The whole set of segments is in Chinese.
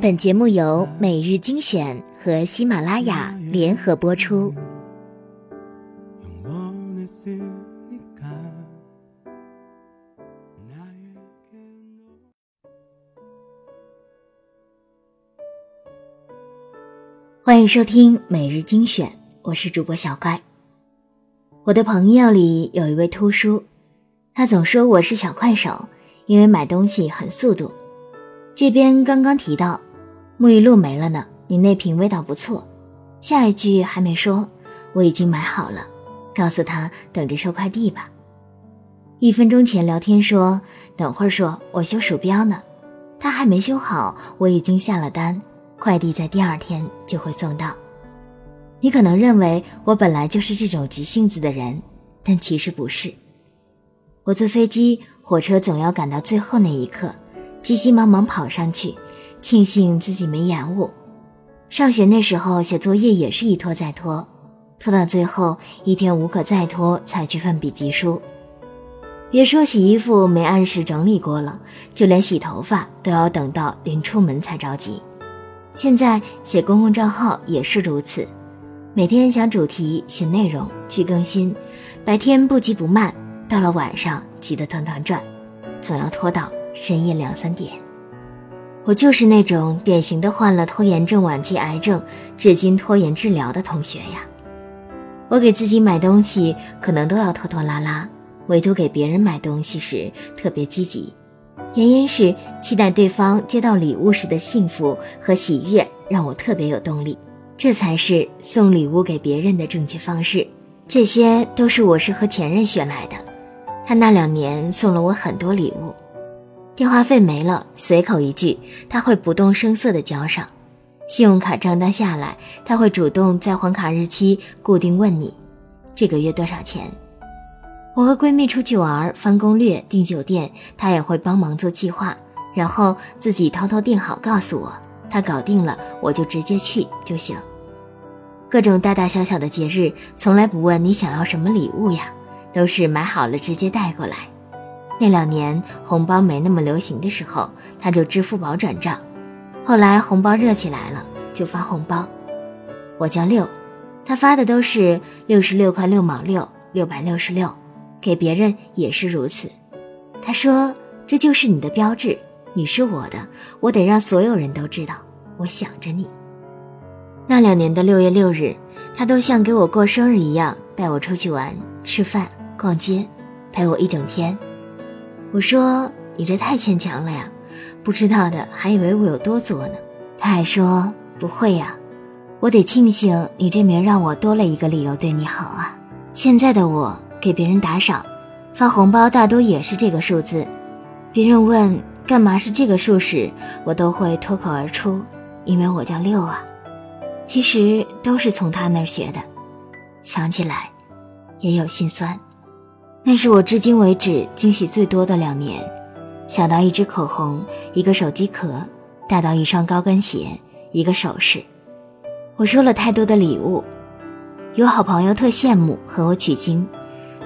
本节目由每日精选和喜马拉雅联合播出。欢迎收听每日精选，我是主播小乖。我的朋友里有一位秃叔，他总说我是小快手，因为买东西很速度。这边刚刚提到沐浴露没了呢，你那瓶味道不错。下一句还没说，我已经买好了，告诉他等着收快递吧。一分钟前聊天说等会儿说，我修鼠标呢，他还没修好，我已经下了单。快递在第二天就会送到。你可能认为我本来就是这种急性子的人，但其实不是。我坐飞机、火车总要赶到最后那一刻，急急忙忙跑上去，庆幸自己没延误。上学那时候写作业也是一拖再拖，拖到最后一天无可再拖才去奋笔疾书。别说洗衣服没按时整理过了，就连洗头发都要等到临出门才着急。现在写公共账号也是如此，每天想主题、写内容、去更新，白天不急不慢，到了晚上急得团团转，总要拖到深夜两三点。我就是那种典型的患了拖延症晚期癌症，至今拖延治疗的同学呀。我给自己买东西可能都要拖拖拉拉，唯独给别人买东西时特别积极。原因是期待对方接到礼物时的幸福和喜悦，让我特别有动力。这才是送礼物给别人的正确方式。这些都是我是和前任学来的。他那两年送了我很多礼物，电话费没了，随口一句，他会不动声色地交上；信用卡账单下来，他会主动在还卡日期固定问你，这个月多少钱。我和闺蜜出去玩，翻攻略、订酒店，她也会帮忙做计划，然后自己偷偷订好，告诉我，她搞定了，我就直接去就行。各种大大小小的节日，从来不问你想要什么礼物呀，都是买好了直接带过来。那两年红包没那么流行的时候，他就支付宝转账，后来红包热起来了，就发红包。我叫六，他发的都是六十六块六毛六，六百六十六。给别人也是如此，他说：“这就是你的标志，你是我的，我得让所有人都知道，我想着你。”那两年的六月六日，他都像给我过生日一样，带我出去玩、吃饭、逛街，陪我一整天。我说：“你这太牵强了呀，不知道的还以为我有多作呢。”他还说：“不会呀，我得庆幸你这名让我多了一个理由对你好啊。”现在的我。给别人打赏、发红包，大多也是这个数字。别人问干嘛是这个数时，我都会脱口而出：“因为我叫六啊。”其实都是从他那儿学的。想起来，也有心酸。那是我至今为止惊喜最多的两年。小到一支口红、一个手机壳，大到一双高跟鞋、一个首饰，我收了太多的礼物。有好朋友特羡慕，和我取经。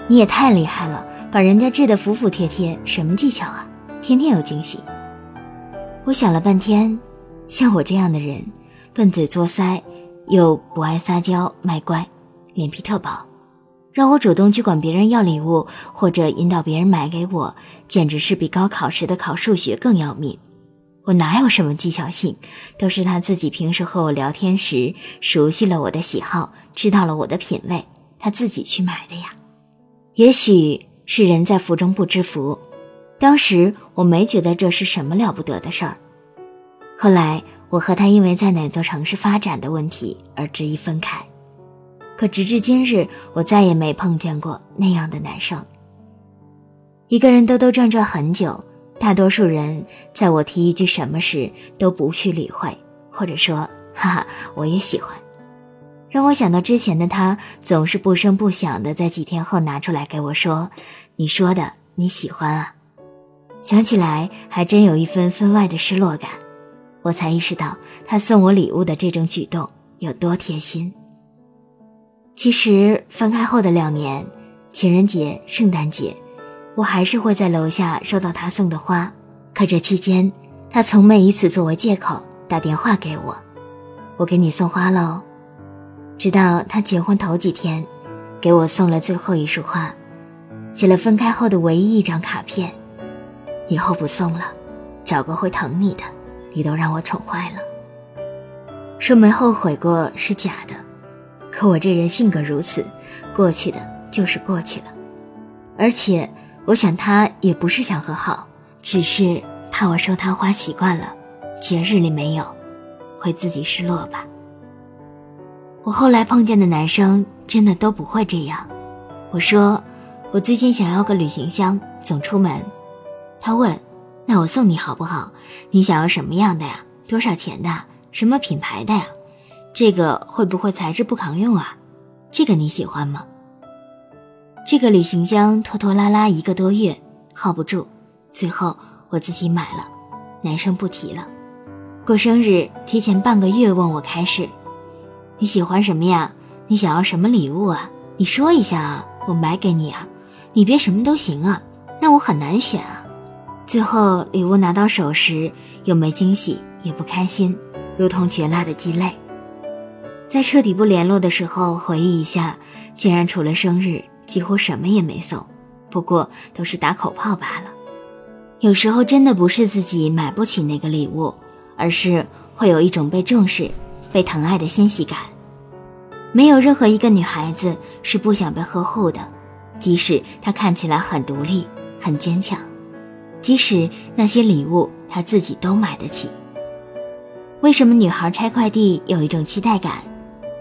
你也太厉害了，把人家治得服服帖帖，什么技巧啊？天天有惊喜。我想了半天，像我这样的人，笨嘴作腮，又不爱撒娇卖乖，脸皮特薄，让我主动去管别人要礼物，或者引导别人买给我，简直是比高考时的考数学更要命。我哪有什么技巧性，都是他自己平时和我聊天时，熟悉了我的喜好，知道了我的品味，他自己去买的呀。也许是人在福中不知福，当时我没觉得这是什么了不得的事儿。后来我和他因为在哪座城市发展的问题而执意分开，可直至今日，我再也没碰见过那样的男生。一个人兜兜转转很久，大多数人在我提一句什么时都不去理会，或者说哈哈，我也喜欢。让我想到之前的他，总是不声不响的在几天后拿出来给我说：“你说的你喜欢啊。”想起来还真有一分分外的失落感。我才意识到他送我礼物的这种举动有多贴心。其实分开后的两年，情人节、圣诞节，我还是会在楼下收到他送的花。可这期间，他从没以此作为借口打电话给我。我给你送花喽。直到他结婚头几天，给我送了最后一束花，写了分开后的唯一一张卡片。以后不送了，找个会疼你的，你都让我宠坏了。说没后悔过是假的，可我这人性格如此，过去的就是过去了。而且我想他也不是想和好，只是怕我收他花习惯了，节日里没有，会自己失落吧。我后来碰见的男生真的都不会这样。我说我最近想要个旅行箱，总出门。他问，那我送你好不好？你想要什么样的呀？多少钱的？什么品牌的呀？这个会不会材质不抗用啊？这个你喜欢吗？这个旅行箱拖拖拉拉一个多月，耗不住，最后我自己买了。男生不提了。过生日提前半个月问我开始，你喜欢什么呀？你想要什么礼物啊？你说一下啊，我买给你啊。你别什么都行啊，那我很难选啊。最后礼物拿到手时，又没惊喜，也不开心。如同绝辣的鸡肋，在彻底不联络的时候回忆一下，竟然除了生日几乎什么也没送，不过都是打口炮罢了。有时候真的不是自己买不起那个礼物，而是会有一种被重视、被疼爱的欣喜感。没有任何一个女孩子是不想被呵护的，即使她看起来很独立、很坚强，即使那些礼物她自己都买得起。为什么女孩拆快递有一种期待感？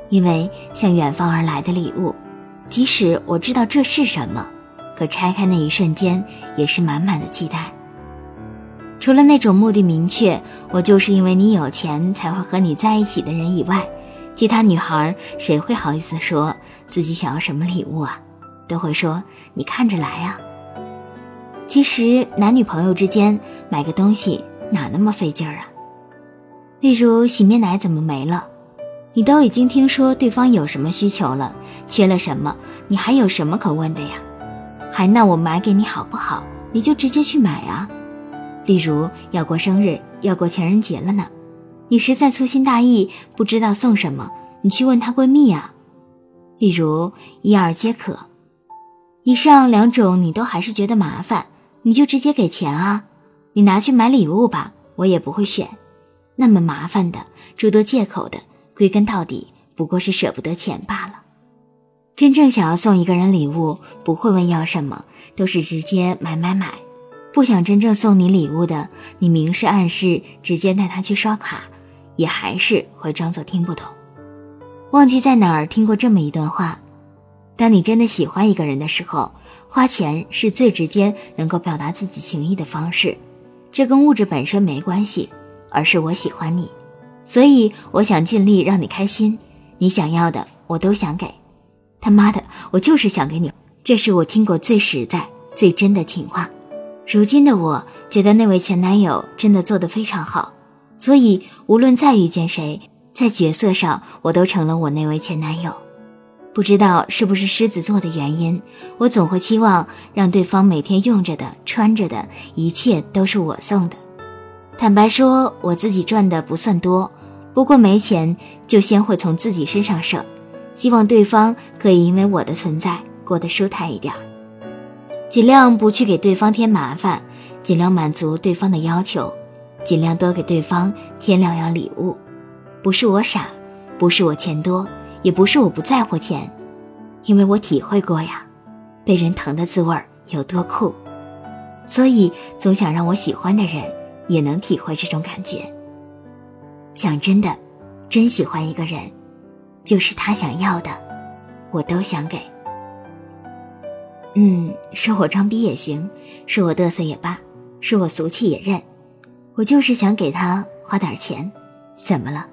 因为向远方而来的礼物，即使我知道这是什么，可拆开那一瞬间也是满满的期待。除了那种目的明确，我就是因为你有钱才会和你在一起的人以外，其他女孩谁会好意思说自己想要什么礼物啊？都会说你看着来啊。其实男女朋友之间买个东西哪那么费劲儿啊？例如洗面奶怎么没了？你都已经听说对方有什么需求了，缺了什么，你还有什么可问的呀？还那我买给你好不好？你就直接去买啊。例如要过生日，要过情人节了呢，你实在粗心大意，不知道送什么，你去问她闺蜜呀。例如一二皆可，以上两种你都还是觉得麻烦，你就直接给钱啊，你拿去买礼物吧，我也不会选。那么麻烦的诸多借口的，归根到底不过是舍不得钱罢了。真正想要送一个人礼物，不会问要什么，都是直接买买买。不想真正送你礼物的，你明示暗示直接带他去刷卡，也还是会装作听不懂。忘记在哪儿听过这么一段话：当你真的喜欢一个人的时候，花钱是最直接能够表达自己情意的方式，这跟物质本身没关系。而是我喜欢你，所以我想尽力让你开心。你想要的我都想给。他妈的，我就是想给你。这是我听过最实在、最真的情话。如今的我觉得那位前男友真的做得非常好，所以无论再遇见谁，在角色上我都成了我那位前男友。不知道是不是狮子座的原因，我总会期望让对方每天用着的、穿着的一切都是我送的。坦白说，我自己赚的不算多，不过没钱就先会从自己身上省，希望对方可以因为我的存在过得舒坦一点，尽量不去给对方添麻烦，尽量满足对方的要求，尽量多给对方添两样礼物。不是我傻，不是我钱多，也不是我不在乎钱，因为我体会过呀，被人疼的滋味有多酷，所以总想让我喜欢的人。也能体会这种感觉。想真的，真喜欢一个人，就是他想要的，我都想给。嗯，说我装逼也行，说我嘚瑟也罢，说我俗气也认，我就是想给他花点钱，怎么了？